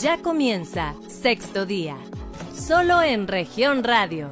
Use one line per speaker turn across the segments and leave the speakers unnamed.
Ya comienza sexto día, solo en región radio.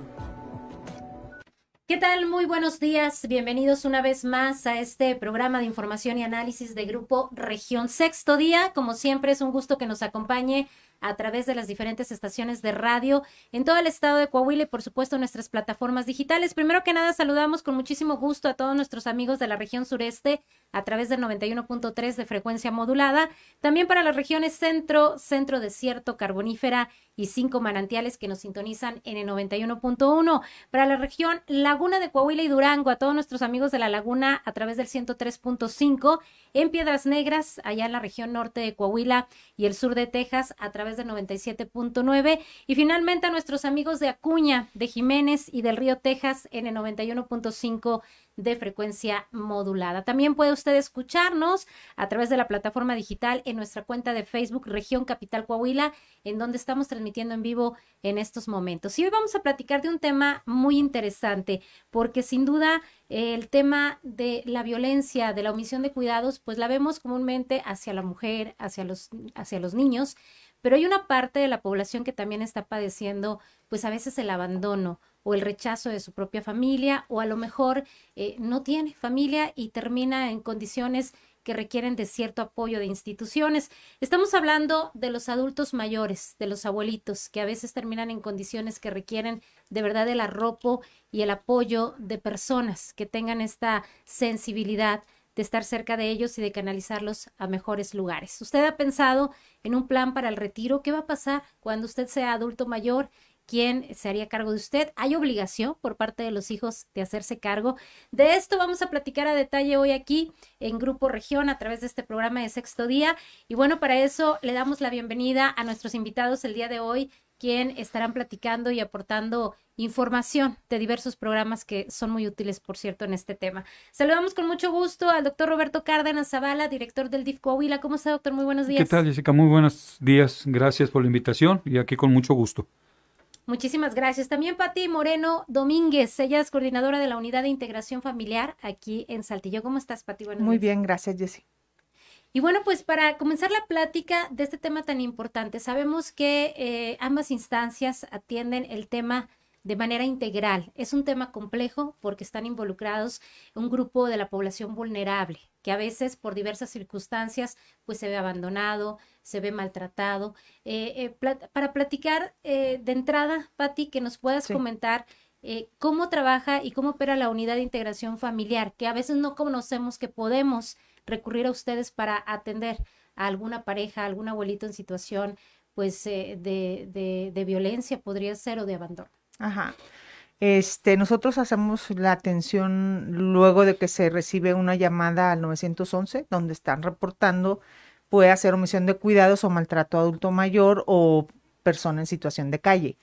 ¿Qué tal? Muy buenos días. Bienvenidos una vez más a este programa de información y análisis de Grupo Región Sexto Día. Como siempre, es un gusto que nos acompañe a través de las diferentes estaciones de radio en todo el estado de Coahuila y por supuesto nuestras plataformas digitales. Primero que nada saludamos con muchísimo gusto a todos nuestros amigos de la región sureste a través del 91.3 de frecuencia modulada, también para las regiones centro, centro desierto, carbonífera y cinco manantiales que nos sintonizan en el 91.1. Para la región Laguna de Coahuila y Durango, a todos nuestros amigos de la Laguna a través del 103.5. En Piedras Negras, allá en la región norte de Coahuila y el sur de Texas, a través del 97.9. Y finalmente a nuestros amigos de Acuña, de Jiménez y del Río Texas en el 91.5 de frecuencia modulada. También puede usted escucharnos a través de la plataforma digital en nuestra cuenta de Facebook Región Capital Coahuila, en donde estamos transmitiendo en vivo en estos momentos. Y hoy vamos a platicar de un tema muy interesante, porque sin duda el tema de la violencia, de la omisión de cuidados, pues la vemos comúnmente hacia la mujer, hacia los, hacia los niños, pero hay una parte de la población que también está padeciendo, pues a veces el abandono o el rechazo de su propia familia, o a lo mejor eh, no tiene familia y termina en condiciones que requieren de cierto apoyo de instituciones. Estamos hablando de los adultos mayores, de los abuelitos, que a veces terminan en condiciones que requieren de verdad el arropo y el apoyo de personas que tengan esta sensibilidad de estar cerca de ellos y de canalizarlos a mejores lugares. ¿Usted ha pensado en un plan para el retiro? ¿Qué va a pasar cuando usted sea adulto mayor? ¿Quién se haría cargo de usted? ¿Hay obligación por parte de los hijos de hacerse cargo? De esto vamos a platicar a detalle hoy aquí en Grupo Región a través de este programa de sexto día. Y bueno, para eso le damos la bienvenida a nuestros invitados el día de hoy, quien estarán platicando y aportando información de diversos programas que son muy útiles, por cierto, en este tema. Saludamos con mucho gusto al doctor Roberto Cárdenas Zavala, director del DIF Coahuila. ¿Cómo está, doctor? Muy buenos días.
¿Qué tal, Jessica? Muy buenos días. Gracias por la invitación y aquí con mucho gusto.
Muchísimas gracias. También Pati Moreno Domínguez, ella es coordinadora de la Unidad de Integración Familiar aquí en Saltillo. ¿Cómo estás, Pati?
Muy bien, gracias, Jessy.
Y bueno, pues para comenzar la plática de este tema tan importante, sabemos que eh, ambas instancias atienden el tema de manera integral. Es un tema complejo porque están involucrados un grupo de la población vulnerable, que a veces por diversas circunstancias pues se ve abandonado, se ve maltratado. Eh, eh, para platicar de entrada, Patti, que nos puedas comentar cómo trabaja y cómo opera la unidad de integración familiar, que a veces no conocemos que podemos recurrir a ustedes para atender a alguna pareja, a algún abuelito en situación pues eh, de, de, violencia podría ser o de abandono.
Ajá. Este, nosotros hacemos la atención luego de que se recibe una llamada al 911 donde están reportando puede hacer omisión de cuidados o maltrato adulto mayor o persona en situación de calle.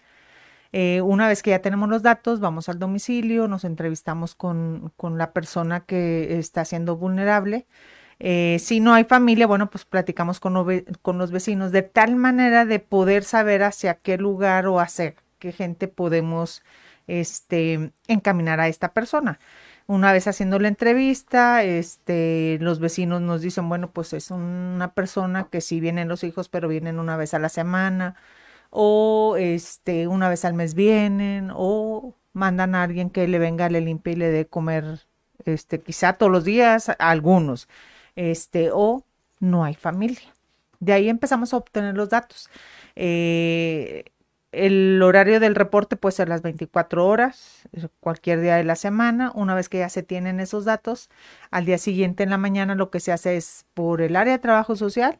Eh, una vez que ya tenemos los datos, vamos al domicilio, nos entrevistamos con, con la persona que está siendo vulnerable eh, si no hay familia, bueno, pues platicamos con, con, los vecinos de tal manera de poder saber hacia qué lugar o hacia qué gente podemos este, encaminar a esta persona. Una vez haciendo la entrevista, este, los vecinos nos dicen, bueno, pues es una persona que sí vienen los hijos, pero vienen una vez a la semana, o este, una vez al mes vienen, o mandan a alguien que le venga, le limpie y le dé comer, este, quizá todos los días, algunos este, o no hay familia. De ahí empezamos a obtener los datos. Eh, el horario del reporte puede ser las 24 horas, cualquier día de la semana. Una vez que ya se tienen esos datos, al día siguiente en la mañana lo que se hace es por el área de trabajo social,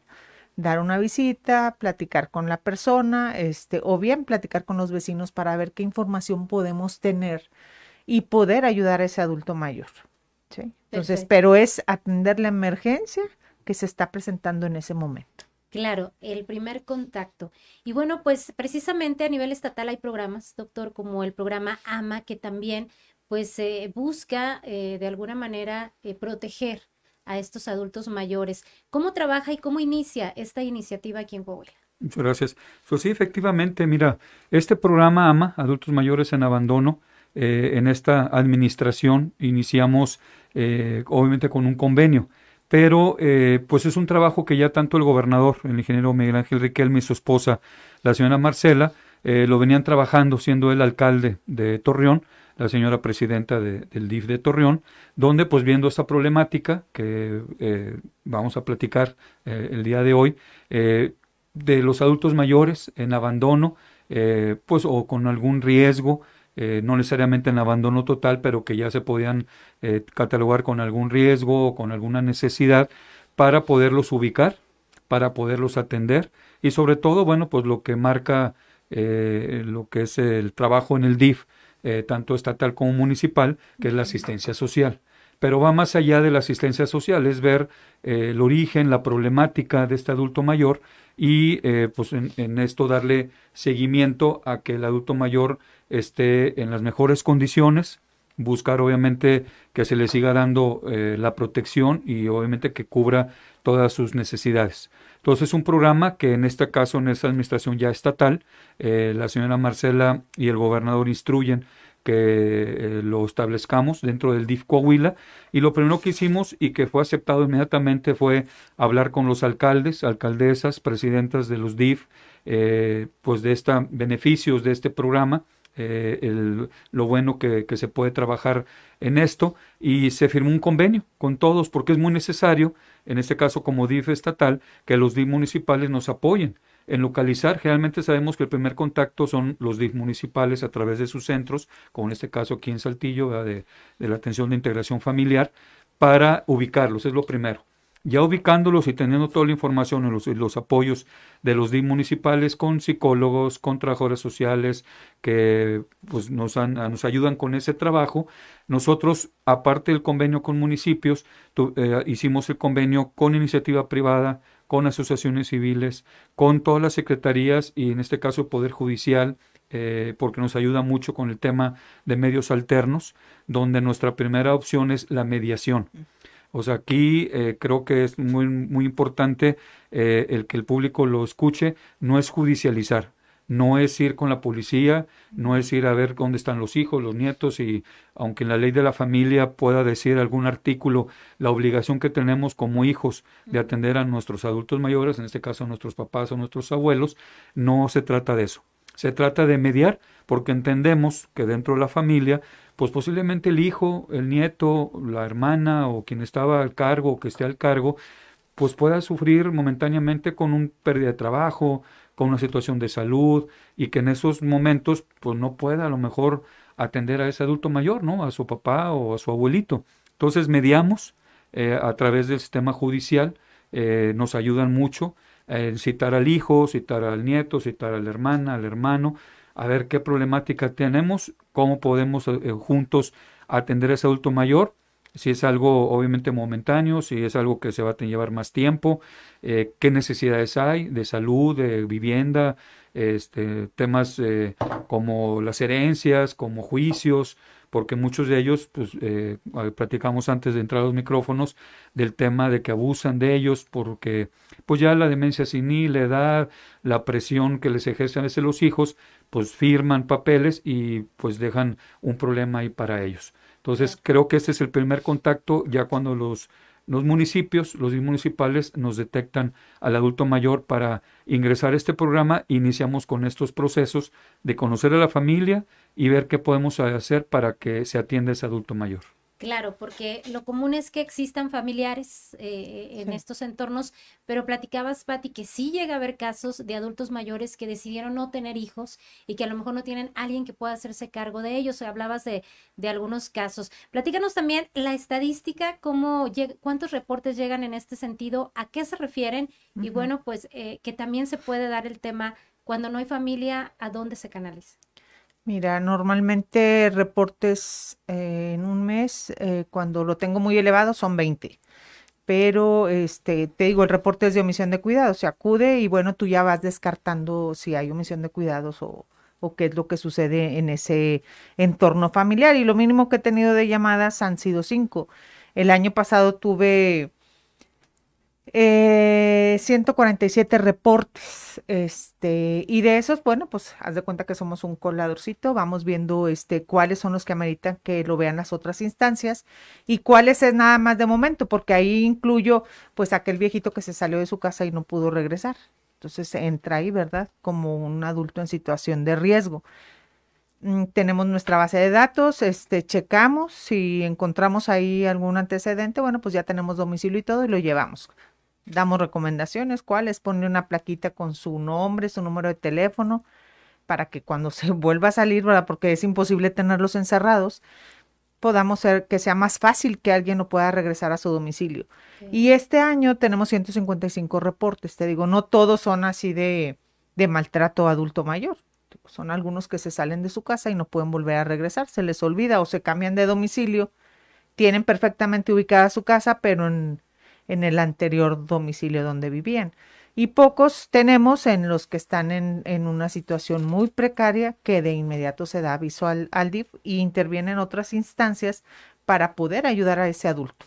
dar una visita, platicar con la persona, este, o bien platicar con los vecinos para ver qué información podemos tener y poder ayudar a ese adulto mayor. Entonces, pero es atender la emergencia que se está presentando en ese momento.
Claro, el primer contacto. Y bueno, pues precisamente a nivel estatal hay programas, doctor, como el programa AMA, que también pues eh, busca eh, de alguna manera eh, proteger a estos adultos mayores. ¿Cómo trabaja y cómo inicia esta iniciativa aquí en Coahuila?
Muchas gracias. Pues sí, efectivamente, mira, este programa AMA, Adultos Mayores en Abandono, en esta administración iniciamos eh, obviamente con un convenio. Pero eh, pues es un trabajo que ya tanto el gobernador, el ingeniero Miguel Ángel Riquelme y su esposa, la señora Marcela, eh, lo venían trabajando siendo el alcalde de Torreón, la señora presidenta del DIF de Torreón, donde pues viendo esta problemática que eh, vamos a platicar el día de hoy, de los adultos mayores en abandono, pues o con algún riesgo, eh, no necesariamente en abandono total, pero que ya se podían eh, catalogar con algún riesgo o con alguna necesidad para poderlos ubicar, para poderlos atender. Y sobre todo, bueno, pues lo que marca eh, lo que es el trabajo en el DIF, tanto estatal como municipal, que es la asistencia social. Pero va más allá de la asistencia social, es ver el origen, la problemática de este adulto mayor y pues en, esto darle seguimiento a que el adulto mayor esté en las mejores condiciones, buscar obviamente que se le siga dando eh, la protección y obviamente que cubra todas sus necesidades. Entonces, es un programa que en este caso, en esta administración ya estatal, eh, la señora Marcela y el gobernador instruyen que eh, lo establezcamos dentro del DIF Coahuila y lo primero que hicimos y que fue aceptado inmediatamente fue hablar con los alcaldes, alcaldesas, presidentas de los DIF, pues de estos beneficios de este programa eh, el, lo bueno que, se puede trabajar en esto y se firmó un convenio con todos porque es muy necesario, en este caso como DIF estatal, que los DIF municipales nos apoyen en localizar. Generalmente sabemos que el primer contacto son los DIF municipales a través de sus centros, como en este caso aquí en Saltillo, de, de la atención de integración familiar, para ubicarlos, es lo primero ya ubicándolos y teniendo toda la información y los, los apoyos de los DIM municipales con psicólogos, con trabajadores sociales que pues, nos, nos ayudan con ese trabajo, nosotros, aparte del convenio con municipios, eh, hicimos el convenio con iniciativa privada, con asociaciones civiles, con todas las secretarías y en este caso el Poder Judicial, eh, porque nos ayuda mucho con el tema de medios alternos, donde nuestra primera opción es la mediación. O sea, aquí eh, creo que es muy, muy importante eh, el que el público lo escuche, no es judicializar, no es ir con la policía, no es ir a ver dónde están los hijos, los nietos y aunque en la ley de la familia pueda decir algún artículo la obligación que tenemos como hijos de atender a nuestros adultos mayores, en este caso a nuestros papás o nuestros abuelos, no se trata de eso. Se trata de mediar porque entendemos que dentro de la familia pues posiblemente el hijo, el nieto, la hermana o quien estaba al cargo o que esté al cargo, pues pueda sufrir momentáneamente con un pérdida de trabajo, con una situación de salud y que en esos momentos pues no pueda a lo mejor atender a ese adulto mayor, ¿no? A su papá o a su abuelito. Entonces mediamos eh, a través del sistema judicial, eh, nos ayudan mucho en citar al hijo, citar al nieto, citar a la hermana, al hermano, a ver qué problemática tenemos, cómo podemos eh, juntos atender a ese adulto mayor, si es algo obviamente momentáneo, si es algo que se va a llevar más tiempo, eh, qué necesidades hay de salud, de vivienda, este, temas eh, como las herencias, como juicios, porque muchos de ellos, pues, eh, platicamos antes de entrar a los micrófonos, del tema de que abusan de ellos, porque pues ya la demencia senil, la edad, la presión que les ejercen a los hijos, pues firman papeles y pues dejan un problema ahí para ellos. Entonces creo que este es el primer contacto ya cuando los, los municipios, los municipales nos detectan al adulto mayor para ingresar a este programa, iniciamos con estos procesos de conocer a la familia y ver qué podemos hacer para que se atienda ese adulto mayor.
Claro, porque lo común es que existan familiares eh, en estos entornos, pero platicabas, Patti, que sí llega a haber casos de adultos mayores que decidieron no tener hijos y que a lo mejor no tienen alguien que pueda hacerse cargo de ellos. Hablabas de, de algunos casos. Platícanos también la estadística, cómo cuántos reportes llegan en este sentido, a qué se refieren y bueno, pues eh, que también se puede dar el tema cuando no hay familia, a dónde se canaliza.
Mira, normalmente reportes eh, en un mes, eh, cuando lo tengo muy elevado, son 20. Pero este, te digo, el reporte es de omisión de cuidados, se acude y bueno, tú ya vas descartando si hay omisión de cuidados o, o qué es lo que sucede en ese entorno familiar. Y lo mínimo que he tenido de llamadas han sido cinco. El año pasado tuve eh, 147 reportes, este, y de esos, bueno, pues haz de cuenta que somos un coladorcito, vamos viendo este, cuáles son los que ameritan que lo vean las otras instancias y cuáles es nada más de momento, porque ahí incluyo pues aquel viejito que se salió de su casa y no pudo regresar. Entonces entra ahí, ¿verdad? Como un adulto en situación de riesgo. Mm, tenemos nuestra base de datos, este, checamos, si encontramos ahí algún antecedente, bueno, pues ya tenemos domicilio y todo y lo llevamos damos recomendaciones, cuáles, pone una plaquita con su nombre, su número de teléfono, para que cuando se vuelva a salir, ¿verdad? Porque es imposible tenerlos encerrados, podamos ser que sea más fácil que alguien no pueda regresar a su domicilio. Y este año tenemos 155 reportes, te digo, no todos son así de, de maltrato adulto mayor. Son algunos que se salen de su casa y no pueden volver a regresar, se les olvida o se cambian de domicilio, tienen perfectamente ubicada su casa, pero en en el anterior domicilio donde vivían. Y pocos tenemos en los que están en, en una situación muy precaria que de inmediato se da aviso al, al DIF y intervienen otras instancias para poder ayudar a ese adulto.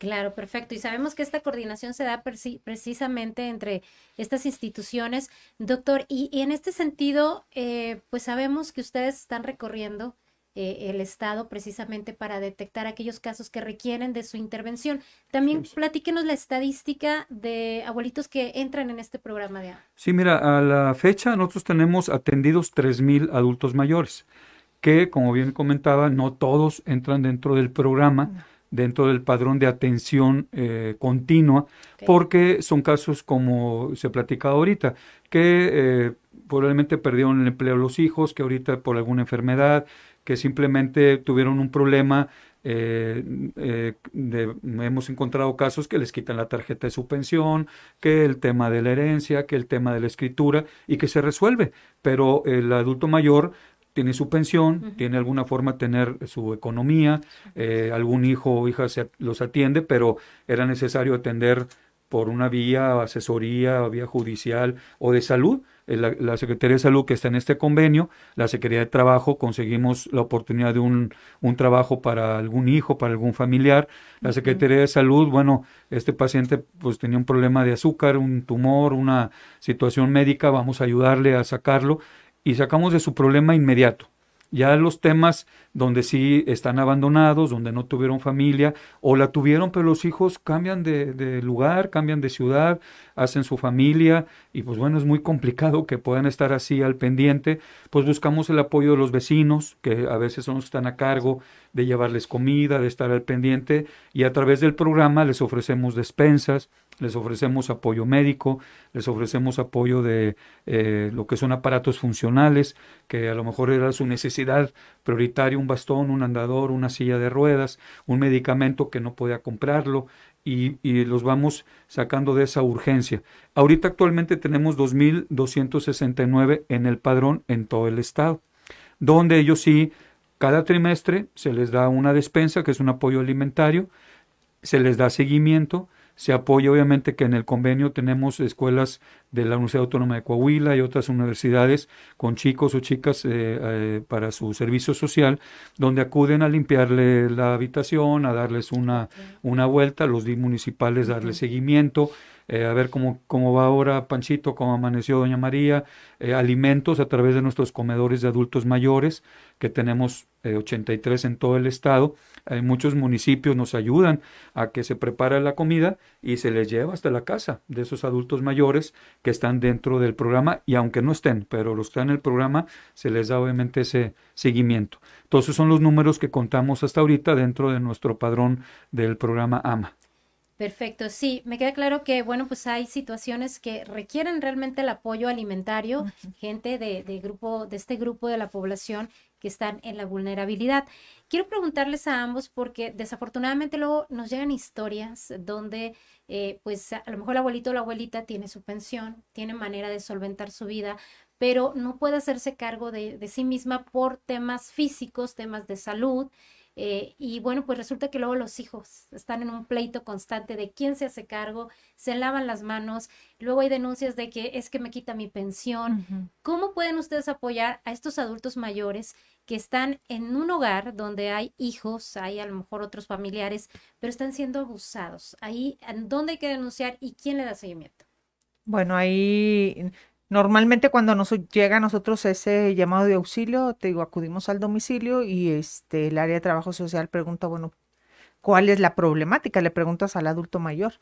Claro, perfecto. Y sabemos que esta coordinación se da precisamente entre estas instituciones. Doctor, y, y en este sentido, eh, pues sabemos que ustedes están recorriendo eh, el Estado precisamente para detectar aquellos casos que requieren de su intervención. También platíquenos la estadística de abuelitos que entran en este programa de
Sí, mira, a la fecha nosotros tenemos atendidos 3.000 adultos mayores, que como bien comentaba, no todos entran dentro del programa. dentro del padrón de atención eh, continua, porque son casos como se platicado ahorita, que eh, probablemente perdieron el empleo los hijos, que ahorita por alguna enfermedad, que simplemente tuvieron un problema. Eh, eh, hemos encontrado casos que les quitan la tarjeta de su pensión, que el tema de la herencia, que el tema de la escritura y que se resuelve. Pero el adulto mayor tiene su pensión, tiene alguna forma de tener su economía, eh, algún hijo o hija se, los atiende, pero era necesario atender por una vía asesoría, vía judicial o de salud eh, la, Secretaría de Salud que está en este convenio, la Secretaría de Trabajo, conseguimos la oportunidad de un, un trabajo para algún hijo, para algún familiar. La Secretaría de Salud, bueno, este paciente pues tenía un problema de azúcar, un tumor, una situación médica, vamos a ayudarle a sacarlo y sacamos de su problema inmediato. Ya los temas donde sí están abandonados, donde no tuvieron familia o la tuvieron, pero los hijos cambian de, lugar, cambian de ciudad, hacen su familia y pues bueno, es muy complicado que puedan estar así al pendiente. Pues buscamos el apoyo de los vecinos, que a veces son los que están a cargo de llevarles comida, de estar al pendiente y a través del programa les ofrecemos despensas, les ofrecemos apoyo médico, les ofrecemos apoyo de eh, lo que son aparatos funcionales, que a lo mejor era su necesidad prioritaria, un bastón, un andador, una silla de ruedas, un medicamento que no podía comprarlo, y, y, los vamos sacando de esa urgencia. Ahorita actualmente tenemos 2.269 en el padrón en todo el estado, donde ellos sí, cada trimestre se les da una despensa, que es un apoyo alimentario, se les da seguimiento, se apoya obviamente que en el convenio tenemos escuelas de la Universidad Autónoma de Coahuila y otras universidades con chicos o chicas eh, eh, para su servicio social, donde acuden a limpiarle la habitación, a darles una, una vuelta, los municipales darle seguimiento, eh, a ver cómo, cómo va ahora Panchito, cómo amaneció Doña María, alimentos a través de nuestros comedores de adultos mayores, que tenemos 83 en todo el estado, muchos municipios nos ayudan a que se prepare la comida y se les lleva hasta la casa de esos adultos mayores que están dentro del programa y aunque no estén, pero los que están en el programa, se les da obviamente ese seguimiento. Entonces son los números que contamos hasta ahorita dentro de nuestro padrón del programa AMA.
Perfecto, sí, me queda claro que, bueno, pues hay situaciones que requieren realmente el apoyo alimentario, gente de, de, grupo, de este grupo de la población que están en la vulnerabilidad. Quiero preguntarles a ambos porque desafortunadamente luego nos llegan historias donde eh, pues a lo mejor el abuelito o la abuelita tiene su pensión, tiene manera de solventar su vida, pero no puede hacerse cargo de, sí misma por temas físicos, temas de salud. Eh, y bueno, pues resulta que luego los hijos están en un pleito constante de quién se hace cargo, se lavan las manos, luego hay denuncias de que es que me quita mi pensión. ¿Cómo pueden ustedes apoyar a estos adultos mayores que están en un hogar donde hay hijos, hay a lo mejor otros familiares, pero están siendo abusados? Ahí, ¿dónde hay que denunciar y quién le da seguimiento?
Bueno, ahí Normalmente cuando nos llega a nosotros ese llamado de auxilio, te digo, acudimos al domicilio y este el área de trabajo social pregunta, bueno, ¿cuál es la problemática? Le preguntas al adulto mayor.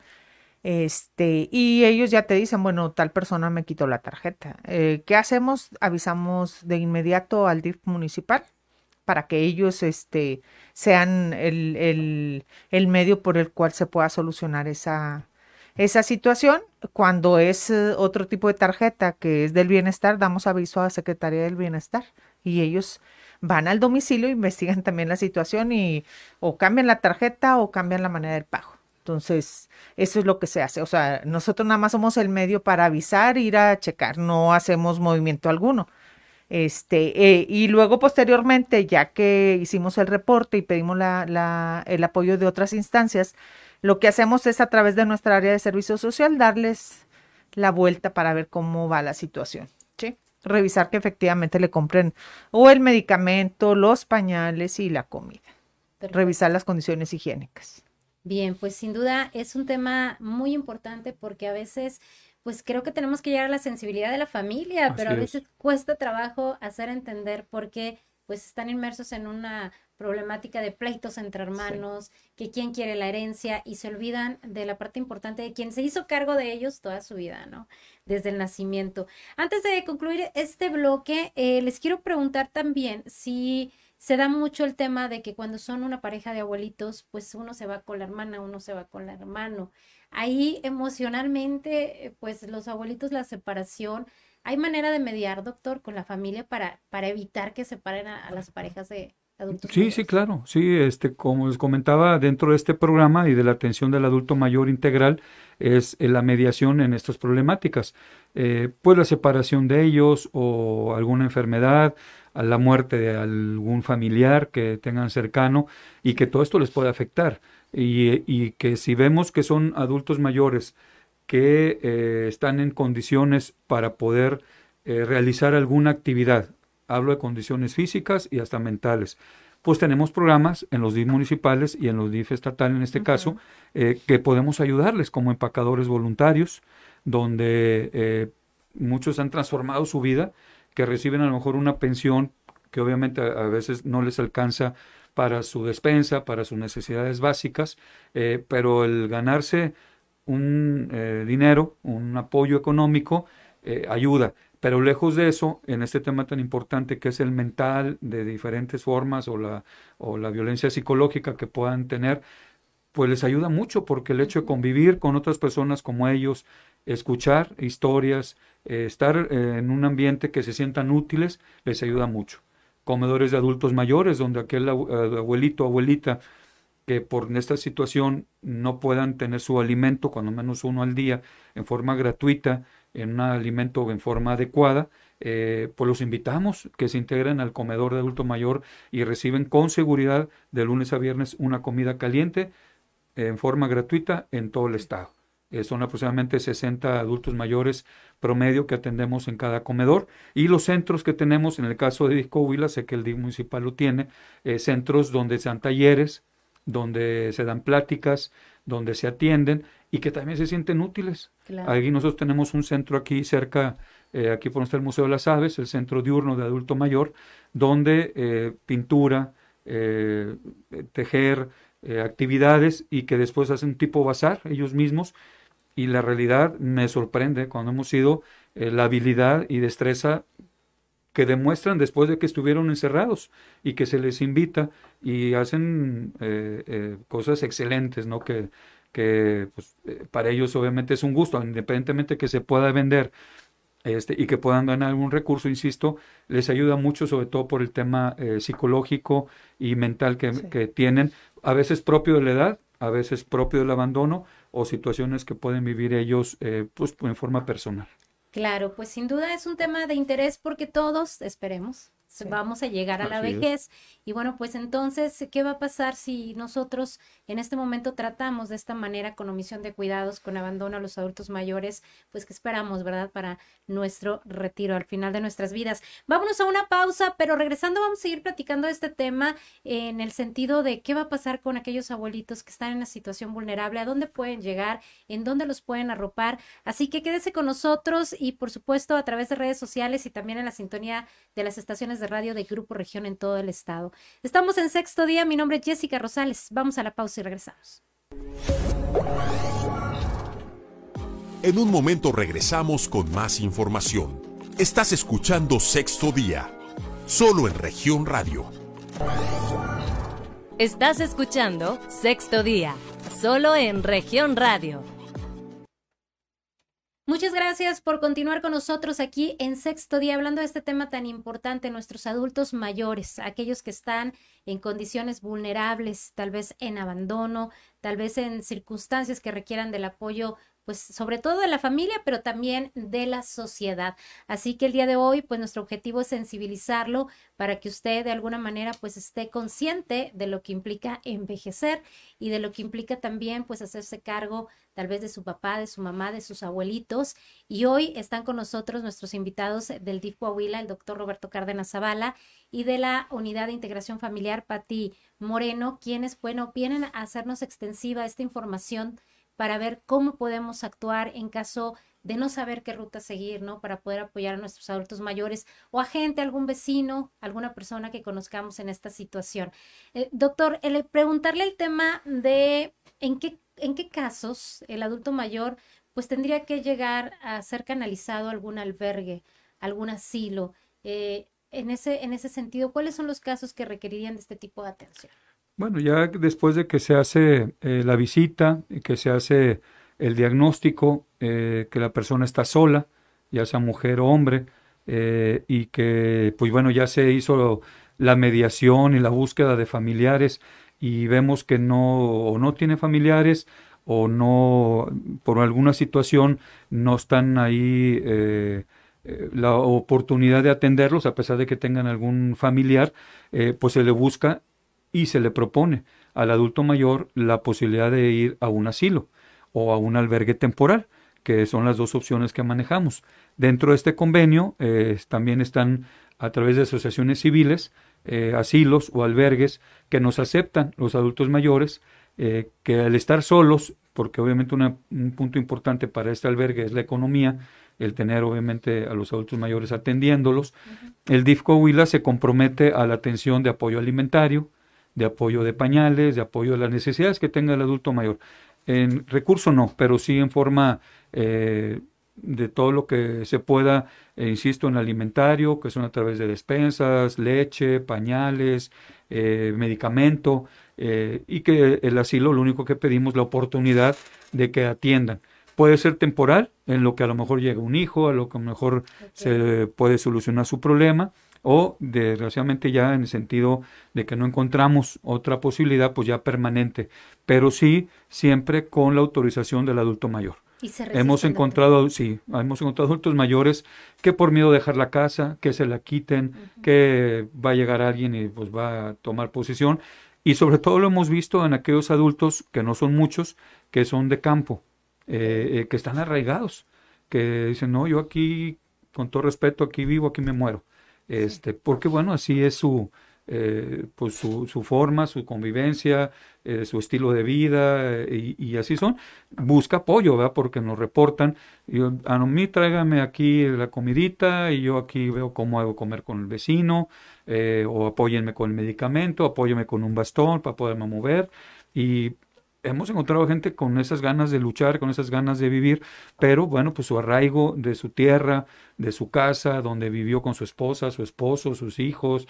Este, y ellos ya te dicen, bueno, tal persona me quitó la tarjeta. Eh, ¿Qué hacemos? Avisamos de inmediato al DIF municipal para que ellos este, sean el, el, el medio por el cual se pueda solucionar esa, esa situación. Cuando es eh, otro tipo de tarjeta que es del bienestar, damos aviso a la Secretaría del Bienestar y ellos van al domicilio, investigan también la situación y o cambian la tarjeta o cambian la manera del pago. Entonces, eso es lo que se hace. O sea, nosotros nada más somos el medio para avisar, ir a checar, no hacemos movimiento alguno. Este, eh, y luego posteriormente, ya que hicimos el reporte y pedimos la, el apoyo de otras instancias, lo que hacemos es a través de nuestra área de servicio social darles la vuelta para ver cómo va la situación. ¿sí? Revisar que efectivamente le compren o el medicamento, los pañales y la comida. Revisar las condiciones higiénicas.
Bien, pues sin duda es un tema muy importante porque a veces pues creo que tenemos que llegar a la sensibilidad de la familia, pero a veces cuesta trabajo hacer entender por qué pues están inmersos en una problemática de pleitos entre hermanos, que quién quiere la herencia y se olvidan de la parte importante de quien se hizo cargo de ellos toda su vida, ¿no? Desde el nacimiento. Antes de concluir este bloque, eh, les quiero preguntar también si se da mucho el tema de que cuando son una pareja de abuelitos, pues uno se va con la hermana, uno se va con el hermano. Ahí emocionalmente, eh, pues los abuelitos, la separación, ¿hay manera de mediar, doctor, con la familia para, para evitar que separen a las parejas de,
Sí, sí, claro. Sí, este, como les comentaba, dentro de este programa y de la atención del adulto mayor integral es eh, la mediación en estas problemáticas. Eh, pues la separación de ellos o alguna enfermedad, a la muerte de algún familiar que tengan cercano y que todo esto les puede afectar. Y, y que si vemos que son adultos mayores que eh, están en condiciones para poder realizar alguna actividad, hablo de condiciones físicas y hasta mentales. Pues tenemos programas en los DIF municipales y en los DIF estatal en este caso, eh, que podemos ayudarles como empacadores voluntarios, donde eh, muchos han transformado su vida, que reciben a lo mejor una pensión que obviamente a, veces no les alcanza para su despensa, para sus necesidades básicas, eh, pero el ganarse un dinero, un apoyo económico, ayuda. Pero lejos de eso, en este tema tan importante que es el mental de diferentes formas o la, o la violencia psicológica que puedan tener, pues les ayuda mucho porque el hecho de convivir con otras personas como ellos, escuchar historias, eh, estar eh, en un ambiente que se sientan útiles, les ayuda mucho. Comedores de adultos mayores, donde aquel abuelito o abuelita que por esta situación no puedan tener su alimento, cuando menos uno al día, en forma gratuita, en un alimento en forma adecuada, eh, pues los invitamos que se integren al comedor de adulto mayor y reciben con seguridad de lunes a viernes una comida caliente en forma gratuita en todo el estado. Eh, son aproximadamente 60 adultos mayores promedio que atendemos en cada comedor y los centros que tenemos, en el caso de Discovila, sé que el DIC municipal lo tiene, eh, centros donde se dan talleres, donde se dan pláticas, donde se atienden y que también se sienten útiles. Aquí nosotros tenemos un centro aquí cerca, eh, aquí por donde el Museo de las Aves, el Centro Diurno de Adulto Mayor, donde eh, pintura, eh, tejer, actividades y que después hacen tipo bazar ellos mismos. Y la realidad me sorprende cuando hemos ido la habilidad y destreza que demuestran después de que estuvieron encerrados y que se les invita y hacen cosas excelentes, ¿no? Que que pues, eh, para ellos obviamente es un gusto, independientemente que se pueda vender este, y que puedan ganar algún recurso, insisto, les ayuda mucho, sobre todo por el tema eh, psicológico y mental que, que, tienen, a veces propio de la edad, a veces propio del abandono o situaciones que pueden vivir ellos eh, pues, en forma personal.
Claro, pues sin duda es un tema de interés porque todos, esperemos, vamos a llegar a la vejez. Y bueno, pues entonces, ¿qué va a pasar si nosotros en este momento tratamos de esta manera con omisión de cuidados, con abandono a los adultos mayores? Pues que esperamos, ¿verdad? Para nuestro retiro al final de nuestras vidas. Vámonos a una pausa, pero regresando vamos a seguir platicando de este tema en el sentido de qué va a pasar con aquellos abuelitos que están en una situación vulnerable, a dónde pueden llegar, en dónde los pueden arropar. Así que quédese con nosotros y por supuesto a través de redes sociales y también en la sintonía de las estaciones de radio de Grupo Región en todo el estado. Estamos en sexto día, mi nombre es Jessica Rosales. Vamos a la pausa y regresamos.
En un momento regresamos con más información. Estás escuchando Sexto Día, solo en región radio.
Estás escuchando Sexto Día, solo en región radio.
Muchas gracias por continuar con nosotros aquí en Sexto Día, hablando de este tema tan importante, nuestros adultos mayores, aquellos que están en condiciones vulnerables, tal vez en abandono, tal vez en circunstancias que requieran del apoyo pues sobre todo de la familia, pero también de la sociedad. Así que el día de hoy, pues nuestro objetivo es sensibilizarlo para que usted de alguna manera pues esté consciente de lo que implica envejecer y de lo que implica también pues hacerse cargo tal vez de su papá, de su mamá, de sus abuelitos. Y hoy están con nosotros nuestros invitados del DIF Coahuila, el doctor Roberto Cárdenas Zavala y de la Unidad de Integración Familiar, Patti Moreno, quienes, bueno, vienen a hacernos extensiva esta información para ver cómo podemos actuar en caso de no saber qué ruta seguir, ¿no? Para poder apoyar a nuestros adultos mayores o a gente, algún vecino, alguna persona que conozcamos en esta situación. Eh, doctor, el preguntarle el tema de en qué, en qué casos el adulto mayor pues tendría que llegar a ser canalizado a algún albergue, algún asilo. Eh, en, ese, en ese sentido, ¿cuáles son los casos que requerirían de este tipo de atención?
Bueno, ya después de que se hace eh, la visita que se hace el diagnóstico, eh, que la persona está sola, ya sea mujer o hombre, eh, y que, pues bueno, ya se hizo la mediación y la búsqueda de familiares y vemos que no, o no tiene familiares o no, por alguna situación, no están ahí la oportunidad de atenderlos, a pesar de que tengan algún familiar, pues se le busca y se le propone al adulto mayor la posibilidad de ir a un asilo o a un albergue temporal, que son las dos opciones que manejamos. Dentro de este convenio eh, también están a través de asociaciones civiles, eh, asilos o albergues que nos aceptan los adultos mayores, eh, que al estar solos, porque obviamente un punto importante para este albergue es la economía, el tener obviamente a los adultos mayores atendiéndolos, el DIFCO Huila se compromete a la atención de apoyo alimentario, de apoyo de pañales, de apoyo de las necesidades que tenga el adulto mayor. En recurso no, pero sí en forma eh, de todo lo que se pueda, eh, insisto, en alimentario, que son a través de despensas, leche, pañales, eh, medicamento, y que el asilo lo único que pedimos la oportunidad de que atiendan. Puede ser temporal, en lo que a lo mejor llega un hijo, a lo que a lo mejor se puede solucionar su problema, o desgraciadamente ya en el sentido de que no encontramos otra posibilidad, pues ya permanente, pero sí siempre con la autorización del adulto mayor. hemos encontrado, sí, hemos encontrado adultos mayores que por miedo de dejar la casa, que se la quiten, que va a llegar alguien y pues va a tomar posición. Y sobre todo lo hemos visto en aquellos adultos, que no son muchos, que son de campo, eh, eh, que están arraigados, que dicen, no, yo aquí, con todo respeto, aquí vivo, aquí me muero este, porque bueno, así es su, eh, pues su, su, forma, su convivencia, eh, su estilo de vida eh, y, así son. Busca apoyo, ¿verdad? Porque nos reportan, yo, a mí tráigame aquí la comidita y yo aquí veo cómo hago comer con el vecino, o apóyenme con el medicamento, apóyenme con un bastón para poderme mover y hemos encontrado gente con esas ganas de luchar, con esas ganas de vivir, pero bueno, pues su arraigo de su tierra, de su casa, donde vivió con su esposa, su esposo, sus hijos,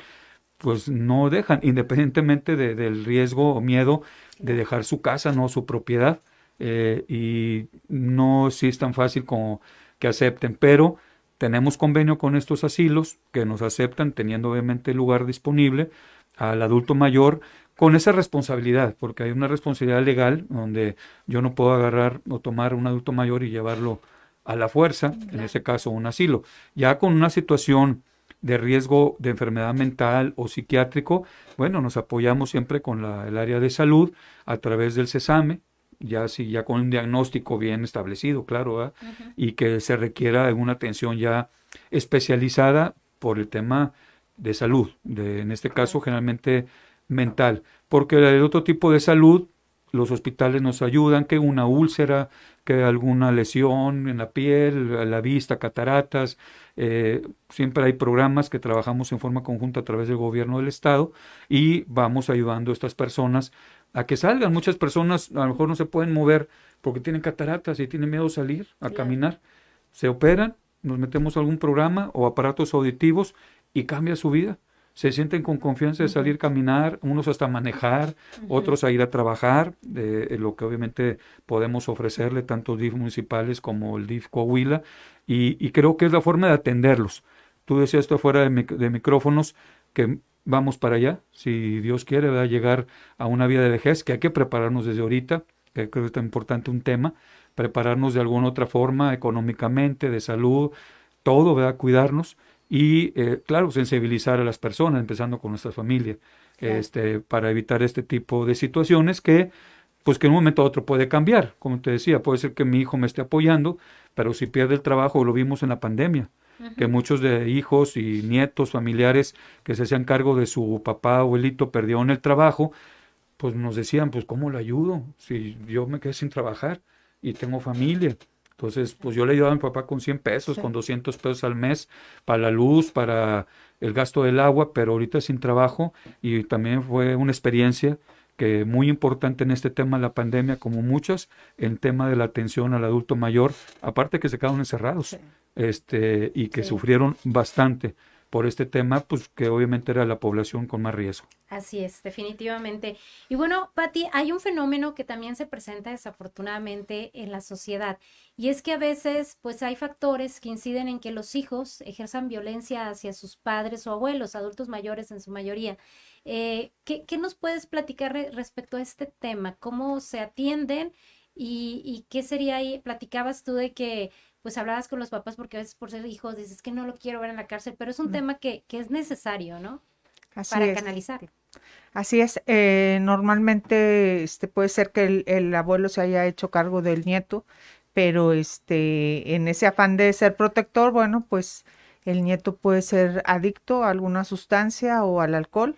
pues no dejan, independientemente del riesgo o miedo de dejar su casa, no su propiedad, eh, y no es tan fácil como que acepten, pero tenemos convenio con estos asilos que nos aceptan teniendo obviamente el lugar disponible al adulto mayor con esa responsabilidad, porque hay una responsabilidad legal donde yo no puedo agarrar o tomar un adulto mayor y llevarlo a la fuerza, en ese caso un asilo. Ya con una situación de riesgo de enfermedad mental o psiquiátrico, bueno, nos apoyamos siempre con la, el área de salud a través del CESAME, ya si ya con un diagnóstico bien establecido, claro, y que se requiera una atención ya especializada por el tema de salud, de, en este caso generalmente mental, porque el otro tipo de salud, los hospitales nos ayudan, que una úlcera, que alguna lesión en la piel, la vista, cataratas, eh, siempre hay programas que trabajamos en forma conjunta a través del gobierno del estado y vamos ayudando a estas personas a que salgan. Muchas personas a lo mejor no se pueden mover porque tienen cataratas y tienen miedo a salir, a caminar. Se operan, nos metemos a algún programa o aparatos auditivos y cambia su vida. Se sienten con confianza de salir a caminar, unos hasta manejar, otros a ir a trabajar, de, lo que obviamente podemos ofrecerle tanto DIF municipales como el DIF Coahuila, y, creo que es la forma de atenderlos. Tú decías esto fuera de, de micrófonos, que vamos para allá, si Dios quiere, va a llegar a una vida de vejez, que hay que prepararnos desde ahorita, que creo que es tan importante un tema, prepararnos de alguna otra forma, económicamente, de salud, todo, ¿verdad? Cuidarnos y, eh, claro, sensibilizar a las personas, empezando con nuestra familia, este, para evitar este tipo de situaciones que, pues que en un momento a otro puede cambiar. Como te decía, puede ser que mi hijo me esté apoyando, pero si pierde el trabajo, lo vimos en la pandemia, que muchos de hijos y nietos, familiares que se hacían cargo de su papá, abuelito, perdieron el trabajo, pues nos decían, pues ¿cómo le ayudo? Si yo me quedé sin trabajar y tengo familia. Entonces, pues yo le ayudaba a mi papá con 100 pesos, con 200 pesos al mes para la luz, para el gasto del agua, pero ahorita sin trabajo. Y también fue una experiencia que muy importante en este tema de la pandemia, como muchas, en tema de la atención al adulto mayor, aparte que se quedaron encerrados este, y que sufrieron bastante por este tema, pues que obviamente era la población con más riesgo.
Así es, definitivamente. Y bueno, Patti, hay un fenómeno que también se presenta desafortunadamente en la sociedad y es que a veces pues hay factores que inciden en que los hijos ejerzan violencia hacia sus padres o abuelos, adultos mayores en su mayoría. Eh, ¿qué, nos puedes platicar respecto a este tema? ¿Cómo se atienden? ¿Y, y qué sería ahí? Platicabas tú de que pues hablabas con los papás porque a veces por ser hijos dices que no lo quiero ver en la cárcel, pero es un tema que, que, es necesario, ¿no? Así Para canalizarlo.
Así es, eh, normalmente este, puede ser que el, abuelo se haya hecho cargo del nieto, pero este, en ese afán de ser protector, bueno, pues el nieto puede ser adicto a alguna sustancia o al alcohol.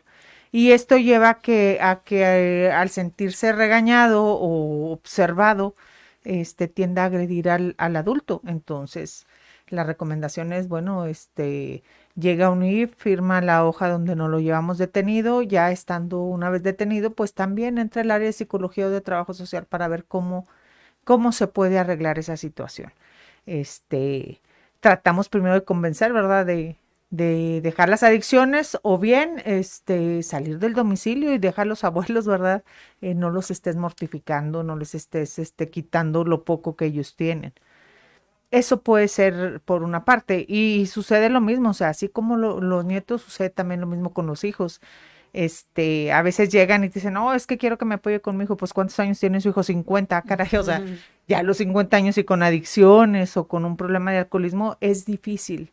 Y esto lleva a que, a que eh, al sentirse regañado o observado, este, tiende a agredir al, adulto. Entonces, la recomendación es, bueno, este, llega a unir, firma la hoja donde no lo llevamos detenido, ya estando una vez detenido, pues también entra el área de psicología o de trabajo social para ver cómo, cómo se puede arreglar esa situación. Este, tratamos primero de convencer, ¿verdad? De, de dejar las adicciones o bien este, salir del domicilio y dejar a los abuelos, ¿verdad? Eh, no los estés mortificando, no les estés este, quitando lo poco que ellos tienen. Eso puede ser por una parte y sucede lo mismo, o sea, así como los nietos, sucede también lo mismo con los hijos. Este, a veces llegan y te dicen, no, es que quiero que me apoye con mi hijo, pues ¿cuántos años tiene su hijo? 50, caray, o sea, ya a los 50 años y con adicciones o con un problema de alcoholismo es difícil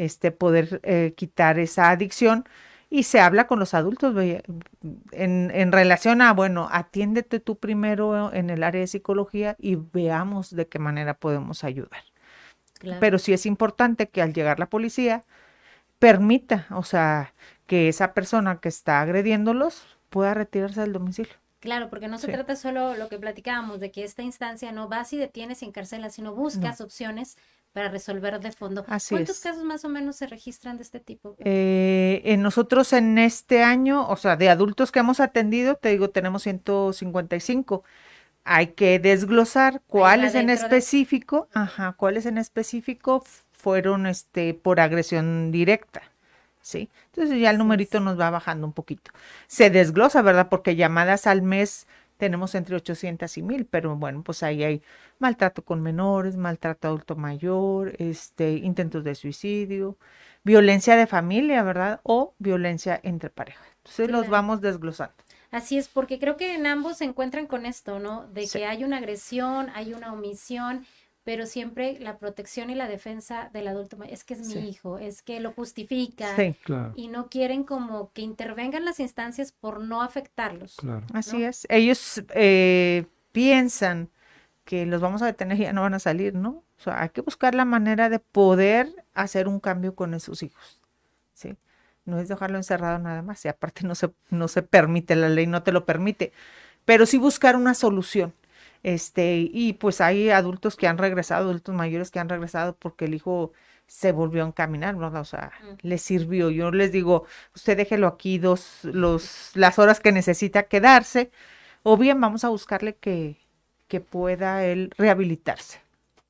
este, poder eh, quitar esa adicción y se habla con los adultos en, en, relación a, bueno, atiéndete tú primero en el área de psicología y veamos de qué manera podemos ayudar. Pero sí es importante que al llegar la policía permita, o sea, que esa persona que está agrediéndolos pueda retirarse del domicilio.
Claro, porque no se trata solo lo que platicábamos de que esta instancia no vas y detienes y encarcelas, sino buscas opciones para resolver de fondo. ¿Cuántos casos más o menos se registran de este tipo?
Eh, en nosotros en este año, o sea, de adultos que hemos atendido, te digo, tenemos 155. Hay que desglosar cuáles en específico, ajá, cuáles en específico fueron este por agresión directa. ¿Sí? Entonces ya el numerito nos va bajando un poquito. Se desglosa, ¿verdad? Porque llamadas al mes tenemos entre 800 y 1000, pero bueno, pues ahí hay maltrato con menores, maltrato adulto mayor, este, intentos de suicidio, violencia de familia, ¿verdad? O violencia entre parejas. Entonces los vamos desglosando.
Así es, porque creo que en ambos se encuentran con esto, ¿no? De que hay una agresión, hay una omisión, pero siempre la protección y la defensa del adulto es que es mi
Sí.
hijo, es que lo justifica
Sí,
Claro,
y no quieren como que intervengan las instancias por no afectarlos.
claro.
así es. Ellos eh, piensan que los vamos a detener y ya no van a salir, ¿no? O sea, hay que buscar la manera de poder hacer un cambio con esos hijos, ¿sí? No es dejarlo encerrado nada más, y aparte no se, no se permite, la ley no te lo permite, pero sí buscar una solución. Este, y pues hay adultos que han regresado, adultos mayores que han regresado porque el hijo se volvió a encaminar, ¿no? O sea,
Mm.
le sirvió. Yo les digo, usted déjelo aquí dos, los, las horas que necesita quedarse, o bien vamos a buscarle que, que pueda él rehabilitarse.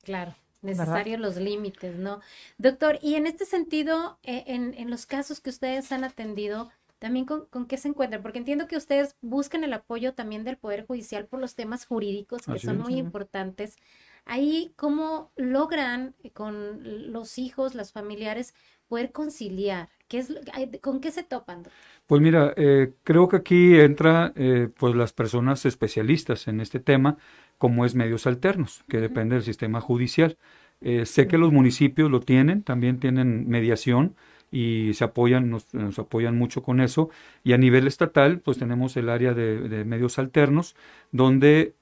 Claro, necesarios los límites, ¿no? Doctor, y en este sentido, eh, en, en los casos que ustedes han atendido, también con, con qué se encuentran, porque entiendo que ustedes buscan el apoyo también del Poder Judicial por los temas jurídicos que
Así
son
es.
muy
Ujú.
importantes. Ahí, ¿cómo logran con los hijos, los familiares, poder conciliar? ¿Qué es, ¿Con qué se topan? doctor?
Pues mira, eh, creo que aquí entra eh, pues las personas especialistas en este tema, como es medios alternos, que depende del sistema judicial. Eh, sé que los municipios lo tienen, también tienen mediación y se apoyan, nos, nos apoyan mucho con eso. Y a nivel estatal, pues tenemos el área de, de medios alternos, donde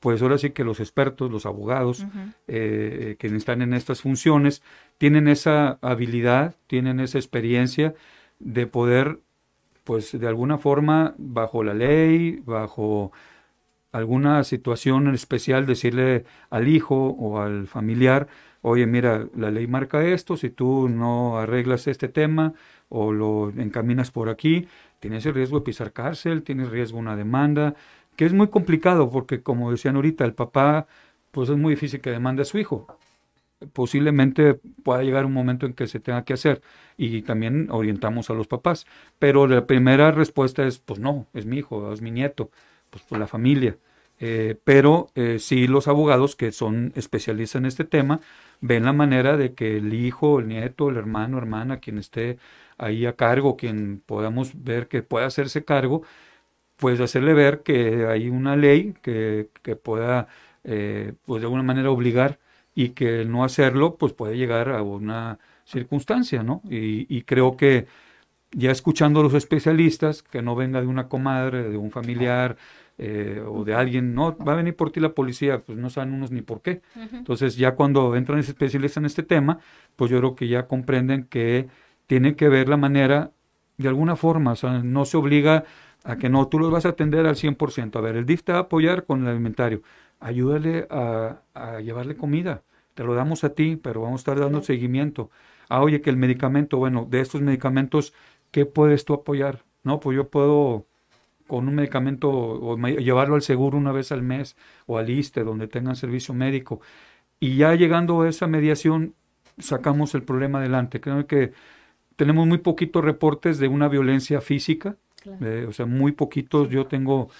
pues ahora sí que los expertos, los abogados, eh, que están en estas funciones, tienen esa habilidad, tienen esa experiencia de poder, pues de alguna forma, bajo la ley, bajo alguna situación en especial, decirle al hijo o al familiar, oye, mira, la ley marca esto, si tú no arreglas este tema o lo encaminas por aquí, tienes el riesgo de pisar cárcel, tienes riesgo de una demanda, que es muy complicado porque, como decían ahorita, el papá, pues es muy difícil que demande a su hijo. Posiblemente pueda llegar un momento en que se tenga que hacer y también orientamos a los papás. Pero la primera respuesta es, pues no, es mi hijo, es mi nieto, pues por la familia. Eh, pero eh, sí los abogados que son especialistas en este tema ven la manera de que el hijo, el nieto, el hermano, hermana, quien esté ahí a cargo, quien podamos ver que pueda hacerse cargo, pues hacerle ver que hay una ley que, que pueda, eh, pues de alguna manera obligar y que el no hacerlo, pues puede llegar a una circunstancia, ¿no? Y, y creo que ya escuchando a los especialistas, que no venga de una comadre, de un familiar eh, o de alguien, no, va a venir por ti la policía, pues no saben unos ni por qué. Entonces ya cuando entran especialistas en este tema, pues yo creo que ya comprenden que tienen que ver la manera de alguna forma, o sea, no se obliga a que no, tú los vas a atender al 100%. A ver, el DIF te va a apoyar con el alimentario. Ayúdale a, a llevarle comida. Te lo damos a ti, pero vamos a estar dando seguimiento. Ah, oye, que el medicamento, bueno, de estos medicamentos, ¿qué puedes tú apoyar? No, pues yo puedo con un medicamento o llevarlo al seguro una vez al mes o al ISTE, donde tengan servicio médico. Y ya llegando a esa mediación, sacamos el problema adelante. Creo que tenemos muy poquitos reportes de una violencia física,
Claro.
eh, o sea, muy poquitos. Yo tengo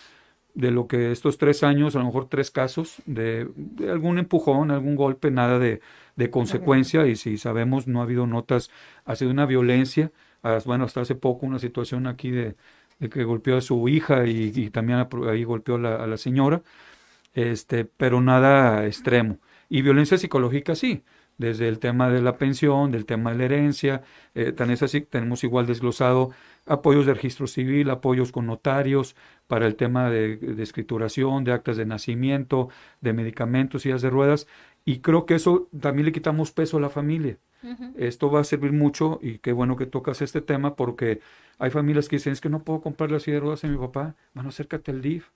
de lo que estos tres años, a lo mejor tres casos de, de algún empujón, algún golpe, nada de, de consecuencia. Y si sabemos, no ha habido notas, ha sido una violencia. Bueno, hasta hace poco una situación aquí de que golpeó a su hija y, también ahí golpeó a la, señora, este, pero nada extremo. Y violencia psicológica sí, desde el tema de la pensión, del tema de la herencia, eh, tan es así tenemos igual desglosado apoyos de registro civil, apoyos con notarios para el tema de, de escrituración, de actas de nacimiento, de medicamentos, sillas de ruedas, y creo que eso también le quitamos peso a la familia. Esto va a servir mucho y qué bueno que tocas este tema porque hay familias que dicen es que no puedo comprar la silla de ruedas a mi papá. Bueno, acércate al DIF,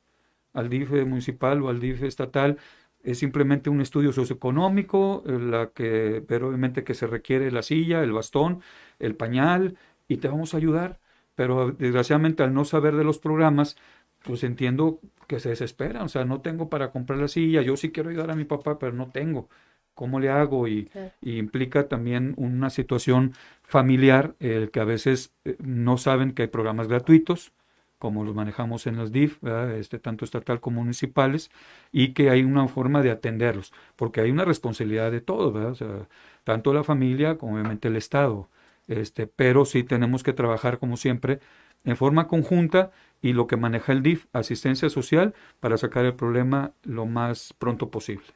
al DIF municipal o al DIF estatal. Es simplemente un estudio socioeconómico, eh, la que, pero obviamente que se requiere la silla, el bastón, el pañal y te vamos a ayudar. Pero desgraciadamente al no saber de los programas, pues entiendo que se desesperan. O sea, no tengo para comprar la silla, yo sí quiero ayudar a mi papá, pero no tengo. ¿Cómo le hago? Y, implica también una situación familiar, el que a veces eh, no saben que hay programas gratuitos, como los manejamos en los DIF, ¿verdad? Este, tanto estatal como municipales, y que hay una forma de atenderlos, porque hay una responsabilidad de todos, ¿verdad? O sea, tanto la familia como obviamente el Estado, este, pero sí tenemos que trabajar como siempre en forma conjunta y lo que maneja el DIF, asistencia social, para sacar el problema lo más pronto posible.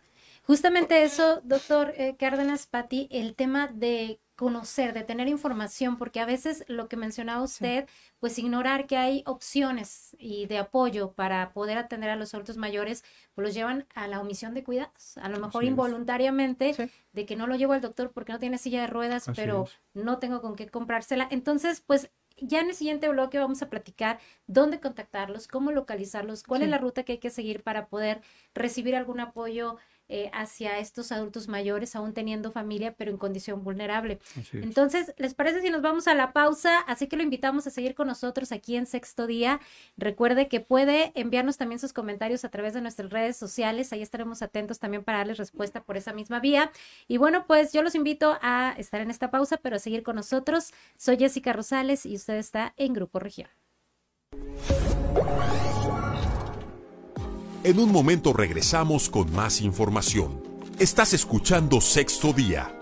Justamente eso, doctor eh, Cárdenas Patti, el tema de conocer, de tener información, porque a veces lo que mencionaba usted, pues ignorar que hay opciones y de apoyo para poder atender a los adultos mayores, pues los llevan a la omisión de cuidados, a lo mejor involuntariamente, de que no lo llevo al doctor porque no tiene silla de ruedas, pero no tengo con qué comprársela. Entonces, pues ya en el siguiente bloque vamos a platicar dónde contactarlos, cómo localizarlos, cuál es la ruta que hay que seguir para poder recibir algún apoyo eh, hacia estos adultos mayores, aún teniendo familia, pero en condición vulnerable. Entonces, ¿les parece si nos vamos a la pausa? Así que lo invitamos a seguir con nosotros aquí en Sexto Día. Recuerde que puede enviarnos también sus comentarios a través de nuestras redes sociales. Ahí estaremos atentos también para darles respuesta por esa misma vía. Y bueno, pues yo los invito a estar en esta pausa, pero a seguir con nosotros. Soy Jessica Rosales y usted está en Grupo Región.
En un momento regresamos con más información. Estás escuchando Sexto Día,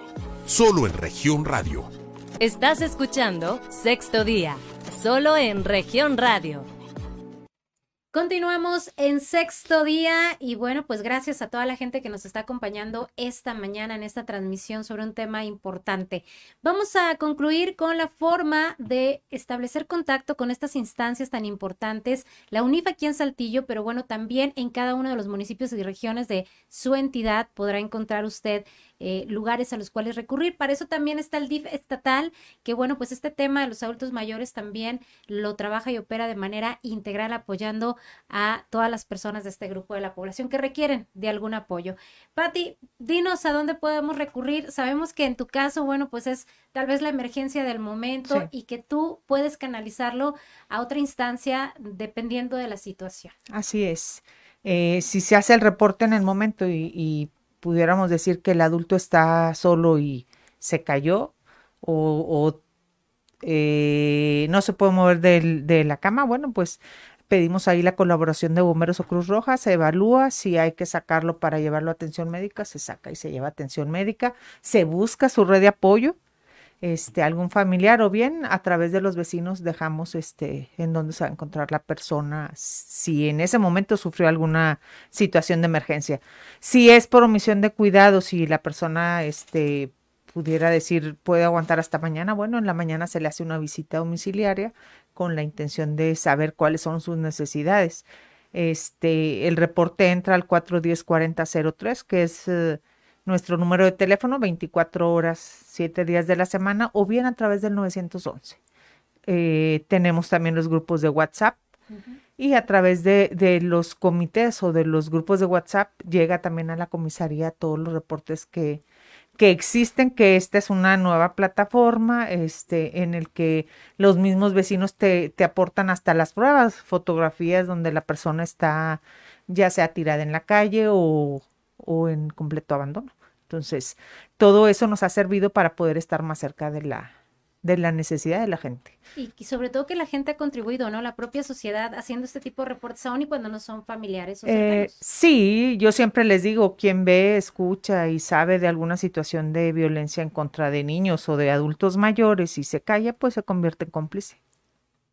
solo en región radio.
Estás escuchando Sexto Día, solo en región radio.
Continuamos en sexto día y bueno, pues gracias a toda la gente que nos está acompañando esta mañana en esta transmisión sobre un tema importante. Vamos a concluir con la forma de establecer contacto con estas instancias tan importantes, la UNIF aquí en Saltillo, pero bueno, también en cada uno de los municipios y regiones de su entidad podrá encontrar usted eh, lugares a los cuales recurrir. Para eso también está el DIF estatal, que bueno, pues este tema de los adultos mayores también lo trabaja y opera de manera integral apoyando a todas las personas de este grupo de la población que requieren de algún apoyo. Patti, dinos a dónde podemos recurrir. Sabemos que en tu caso, bueno, pues es tal vez la emergencia del momento y que tú puedes canalizarlo a otra instancia dependiendo de la situación.
Así es. Eh, si se hace el reporte en el momento y pudiéramos decir que el adulto está solo y se cayó o, eh, no se puede mover de la cama, bueno, pues pedimos ahí la colaboración de bomberos o Cruz Roja, se evalúa si hay que sacarlo para llevarlo a atención médica, se saca y se lleva atención médica, se busca su red de apoyo este, algún familiar o bien a través de los vecinos dejamos este, en dónde se va a encontrar la persona si en ese momento sufrió alguna situación de emergencia. Si es por omisión de cuidado, si la persona este, pudiera decir puede aguantar hasta mañana, bueno, en la mañana se le hace una visita domiciliaria con la intención de saber cuáles son sus necesidades. Este, el reporte entra al 410-4003, que es... Eh, nuestro número de teléfono 24 horas, 7 días de la semana o bien a través del 911. Eh, tenemos también los grupos de WhatsApp y a través de, de, los comités o de los grupos de WhatsApp llega también a la comisaría todos los reportes que, que existen, que esta es una nueva plataforma este, en el que los mismos vecinos te, te aportan hasta las pruebas, fotografías donde la persona está ya sea tirada en la calle o, o en completo abandono. Entonces, todo eso nos ha servido para poder estar más cerca de la, de la necesidad de la gente.
Y, sobre todo que la gente ha contribuido, ¿no? La propia sociedad haciendo este tipo de reportes, aún y cuando no son familiares o
eh, sí, yo siempre les digo, quien ve, escucha y sabe de alguna situación de violencia en contra de niños o de adultos mayores y se calla, pues se convierte en cómplice.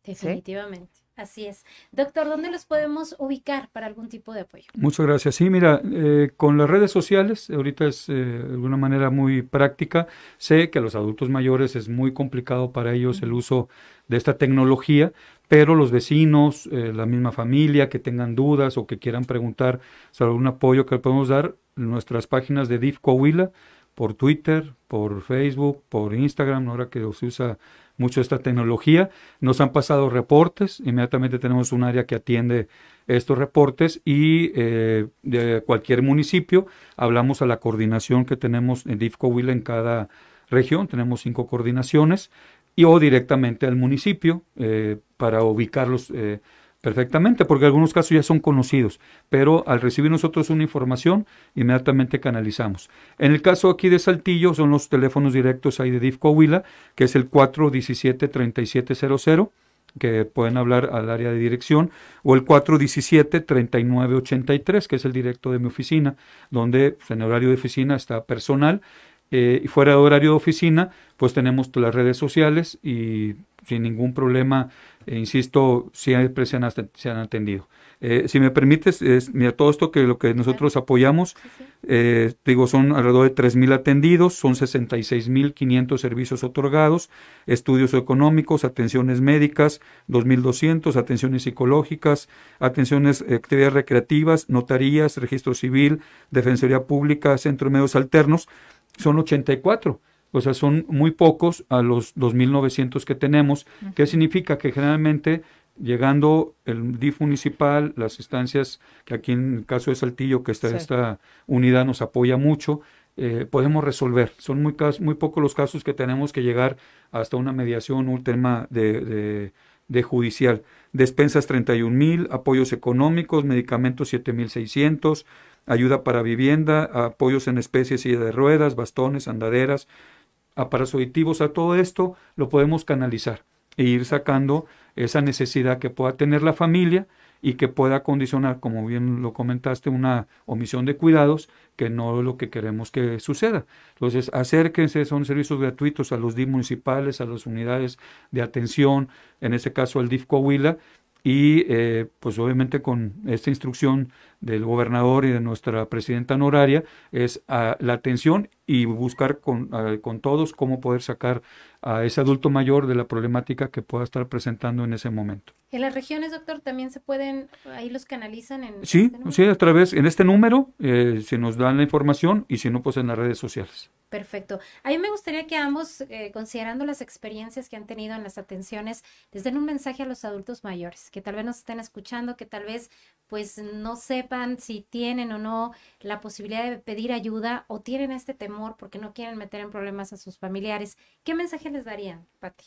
Definitivamente. Así es. Doctor, ¿dónde los podemos ubicar para algún tipo de apoyo?
Muchas gracias. Sí, mira, eh, con las redes sociales, ahorita es eh, de alguna manera muy práctica. Sé que a los adultos mayores es muy complicado para ellos el uso de esta tecnología, pero los vecinos, eh, la misma familia que tengan dudas o que quieran preguntar sobre algún apoyo que podemos dar, nuestras páginas de DIF Coahuila, por Twitter, por Facebook, por Instagram, ahora que se usa mucho esta tecnología. Nos han pasado reportes, inmediatamente tenemos un área que atiende estos reportes y eh, de cualquier municipio hablamos a la coordinación que tenemos en DIFCOWIL en cada región, tenemos cinco coordinaciones, y o directamente al municipio eh, para ubicarlos eh, perfectamente, porque algunos casos ya son conocidos, pero al recibir nosotros una información, inmediatamente canalizamos. En el caso aquí de Saltillo son los teléfonos directos ahí de DIF Coahuila, que es el 417-3700, que pueden hablar al área de dirección, o el 417-3983, que es el directo de mi oficina, donde pues, en horario de oficina está personal, eh, y fuera de horario de oficina, pues tenemos las redes sociales y sin ningún problema, e insisto, siempre se han, se han atendido. Eh, si me permites, mira, todo esto que lo que nosotros apoyamos, eh, digo, son alrededor de 3.000 atendidos, son 66.500 servicios otorgados, estudios económicos, atenciones médicas, 2.200, atenciones psicológicas, atenciones, eh, actividades recreativas, notarías, registro civil, defensoría pública, centro de medios alternos, son 84 o sea, son muy pocos a los 2.900 que tenemos, ¿Qué significa que generalmente llegando el DIF municipal, las instancias que aquí en el caso de Saltillo, que esta, esta unidad nos apoya mucho, eh, podemos resolver. Son muy, muy pocos los casos que tenemos que llegar hasta una mediación, un tema de, de, judicial. Despensas 31 mil, apoyos económicos, medicamentos 7 mil 600, ayuda para vivienda, apoyos en especies y de ruedas, bastones, andaderas, aparatos auditivos. A todo esto lo podemos canalizar e ir sacando esa necesidad que pueda tener la familia y que pueda condicionar, como bien lo comentaste, una omisión de cuidados, que no es lo que queremos que suceda. Entonces, acérquense, son servicios gratuitos a los DIF municipales, a las unidades de atención, en este caso al DIF Coahuila, y eh, pues obviamente con esta instrucción del gobernador y de nuestra presidenta honoraria es a la atención y buscar con, con todos cómo poder sacar a ese adulto mayor de la problemática que pueda estar presentando en ese momento.
En las regiones, doctor, también se pueden, ahí los canalizan en...
Sí, este sí, a través, en este número, eh, se nos dan la información y si no, pues en las redes sociales.
Perfecto. A mí me gustaría que ambos, eh, considerando las experiencias que han tenido en las atenciones, les den un mensaje a los adultos mayores, que tal vez nos estén escuchando, que tal vez pues no sepan si tienen o no la posibilidad de pedir ayuda o tienen este temor porque no quieren meter en problemas a sus familiares. ¿Qué mensaje les darían, Patti?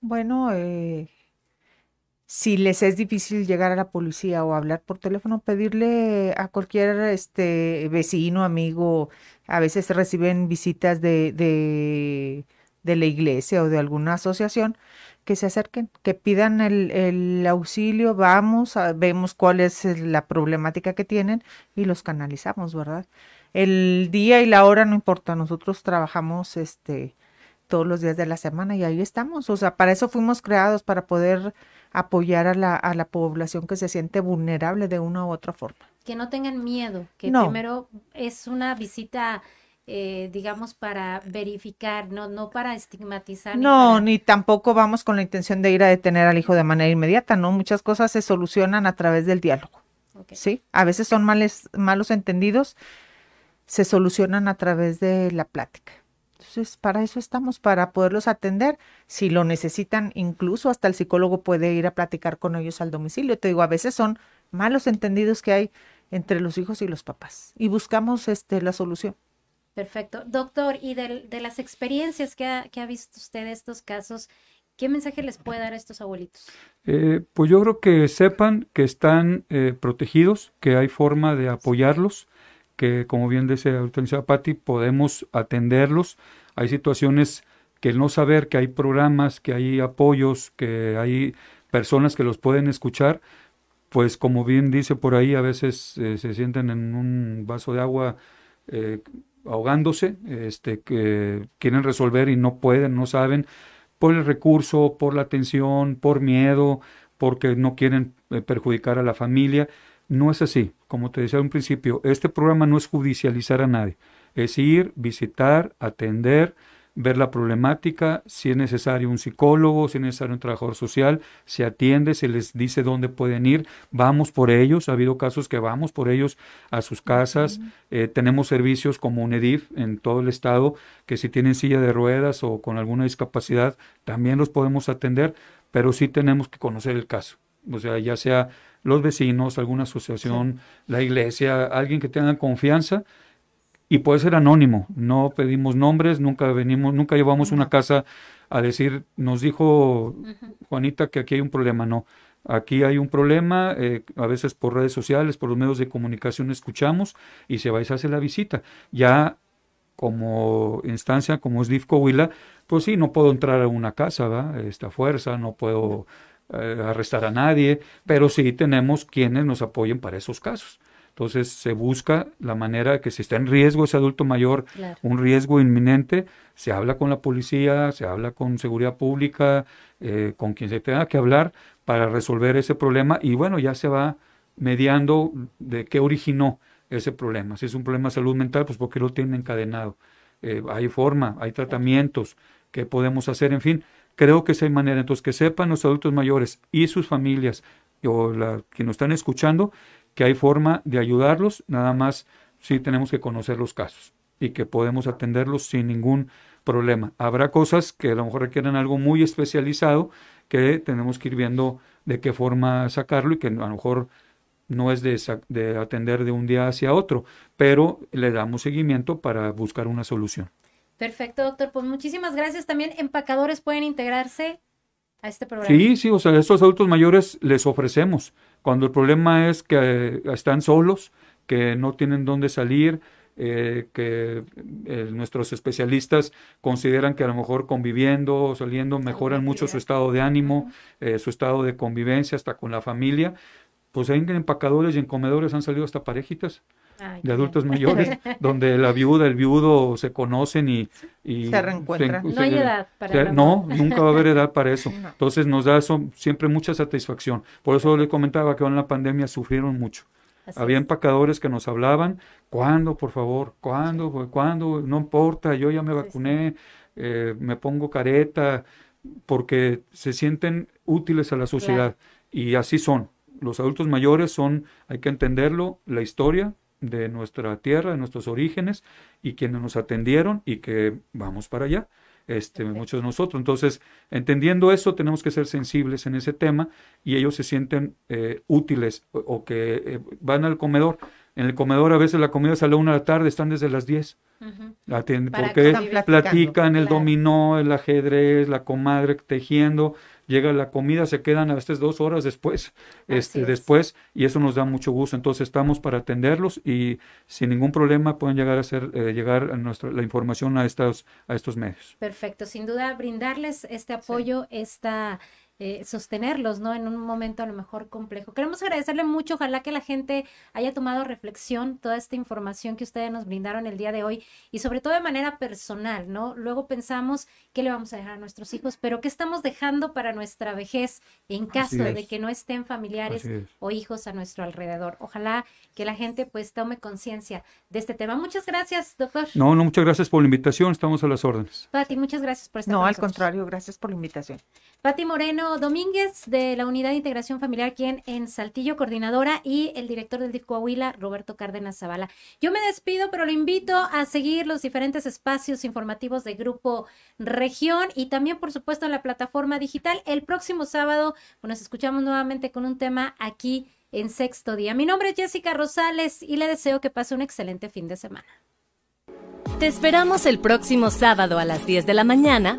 Bueno, eh, si les es difícil llegar a la policía o hablar por teléfono, pedirle a cualquier este vecino, amigo, a veces reciben visitas de, de, de la iglesia o de alguna asociación, que se acerquen, que pidan el, el auxilio, vamos, vemos cuál es la problemática que tienen y los canalizamos, ¿verdad? El día y la hora no importa, nosotros trabajamos este todos los días de la semana y ahí estamos, o sea, para eso fuimos creados, para poder apoyar a la, a la población que se siente vulnerable de una u otra forma.
Que no tengan miedo, que primero es una visita, eh, digamos, para verificar, no, no para estigmatizar.
No, ni, tampoco vamos con la intención de ir a detener al hijo de manera inmediata, ¿no? Muchas cosas se solucionan a través del diálogo. Sí, a veces son males, malos entendidos, se solucionan a través de la plática. Entonces, para eso estamos, para poderlos atender. Si lo necesitan, incluso hasta el psicólogo puede ir a platicar con ellos al domicilio. Te digo, a veces son malos entendidos que hay entre los hijos y los papás y buscamos este, la solución.
Perfecto. Doctor, y de, las experiencias que ha, que ha, visto usted de estos casos, ¿qué mensaje les puede dar a estos abuelitos?
Eh, pues yo creo que sepan que están eh, protegidos, que hay forma de apoyarlos, que como bien dice la Patti, podemos atenderlos. Hay situaciones que el no saber que hay programas, que hay apoyos, que hay personas que los pueden escuchar, pues como bien dice por ahí, a veces eh, se sienten en un vaso de agua eh, ahogándose, este, que quieren resolver y no pueden, no saben, por el recurso, por la atención, por miedo, porque no quieren eh, perjudicar a la familia. No es así. Como te decía al principio, este programa no es judicializar a nadie. Es ir, visitar, atender, ver la problemática, si es necesario un psicólogo, si es necesario un trabajador social, se atiende, se les dice dónde pueden ir, vamos por ellos, ha habido casos que vamos por ellos a sus casas, eh, tenemos servicios como UNEDIF en todo el estado, que si tienen silla de ruedas o con alguna discapacidad, también los podemos atender, pero sí tenemos que conocer el caso, o sea, ya sea los vecinos, alguna asociación, la iglesia, alguien que tenga confianza y puede ser anónimo. No pedimos nombres, nunca venimos, nunca llevamos una casa a decir, nos dijo Juanita que aquí hay un problema. No, aquí hay un problema, eh, a veces por redes sociales, por los medios de comunicación escuchamos y se va y se hace la visita. Ya como instancia, como es DIF Coahuila, pues sí, no puedo entrar a una casa, ¿va? Esta fuerza, no puedo eh, arrestar a nadie, pero sí tenemos quienes nos apoyen para esos casos. Entonces se busca la manera de que si está en riesgo ese adulto mayor,
Claro.
un riesgo inminente, se habla con la policía, se habla con seguridad pública, eh, con quien se tenga que hablar para resolver ese problema y bueno, ya se va mediando de qué originó ese problema. Si es un problema de salud mental, pues porque lo tiene encadenado. Eh, hay forma, hay tratamientos que podemos hacer, en fin, creo que esa hay manera. Entonces, que sepan los adultos mayores y sus familias o la, que nos están escuchando que hay forma de ayudarlos, nada más sí tenemos que conocer los casos y que podemos atenderlos sin ningún problema. Habrá cosas que a lo mejor requieren algo muy especializado que tenemos que ir viendo de qué forma sacarlo y que a lo mejor no es de, de atender de un día hacia otro, pero le damos seguimiento para buscar una solución.
Perfecto, doctor. Pues muchísimas gracias. También empacadores pueden integrarse a este programa.
Sí, sí, o sea, a estos adultos mayores les ofrecemos. Cuando el problema es que eh, están solos, que no tienen dónde salir, eh, que eh, nuestros especialistas consideran que a lo mejor conviviendo o saliendo mejoran mucho su estado de ánimo, eh, su estado de convivencia, hasta con la familia. Pues en empacadores y en comedores han salido hasta parejitas
Ay,
de adultos
bien.
mayores, donde la viuda, el viudo se conocen y, y
Se reencuentran.
se-
No hay edad para
se- No, nunca va a haber edad para eso.
No.
Entonces nos da eso siempre mucha satisfacción. Por eso les comentaba que en la pandemia sufrieron mucho.
Así
Había
es.
empacadores que nos hablaban, ¿cuándo, por favor? ¿Cuándo? ¿Cuándo? No importa, yo ya me
Sí, sí.
vacuné, eh, me pongo careta, porque se sienten útiles a la sociedad. Y así son. Los adultos mayores son, hay que entenderlo, la historia de nuestra tierra, de nuestros orígenes, y quienes nos atendieron y que vamos para allá. Este, muchos de nosotros. Entonces, entendiendo eso, tenemos que ser sensibles en ese tema y ellos se sienten eh, útiles o, o que eh, van al comedor. En el comedor a veces la comida es a una de la tarde, están desde las 10.
Ujú.
Atienden,
Para
porque platican el
Claro.
dominó, el ajedrez, la comadre tejiendo, llega la comida, se quedan a veces dos horas después, este,
es.
después, y eso nos da mucho gusto. Entonces estamos para atenderlos y sin ningún problema pueden llegar a hacer, eh, llegar a nuestra, la información a estos, a estos medios.
Perfecto, sin duda brindarles este apoyo, esta eh, sostenerlos, ¿no? En un momento a lo mejor complejo. Queremos agradecerle mucho, ojalá que la gente haya tomado reflexión toda esta información que ustedes nos brindaron el día de hoy y sobre todo de manera personal, ¿no? Luego pensamos qué le vamos a dejar a nuestros hijos, pero qué estamos dejando para nuestra vejez en caso de que no estén familiares
es.
o hijos a nuestro alrededor. Ojalá que la gente pues tome conciencia de este tema. Muchas gracias, doctor.
No, no, muchas gracias por la invitación, estamos a las órdenes.
Pati, muchas gracias por estar
No,
con
al
nosotros.
contrario, gracias por la invitación.
Pati Moreno Domínguez de la Unidad de Integración Familiar quien en Saltillo, coordinadora, y el director del DIF Coahuila, Roberto Cárdenas Zavala. Yo me despido, pero lo invito a seguir los diferentes espacios informativos de Grupo Región y también, por supuesto, en la plataforma digital. El próximo sábado nos escuchamos nuevamente con un tema aquí en Sexto Día. Mi nombre es Jessica Rosales y le deseo que pase un excelente fin de semana.
Te esperamos el próximo sábado a las 10 de la mañana.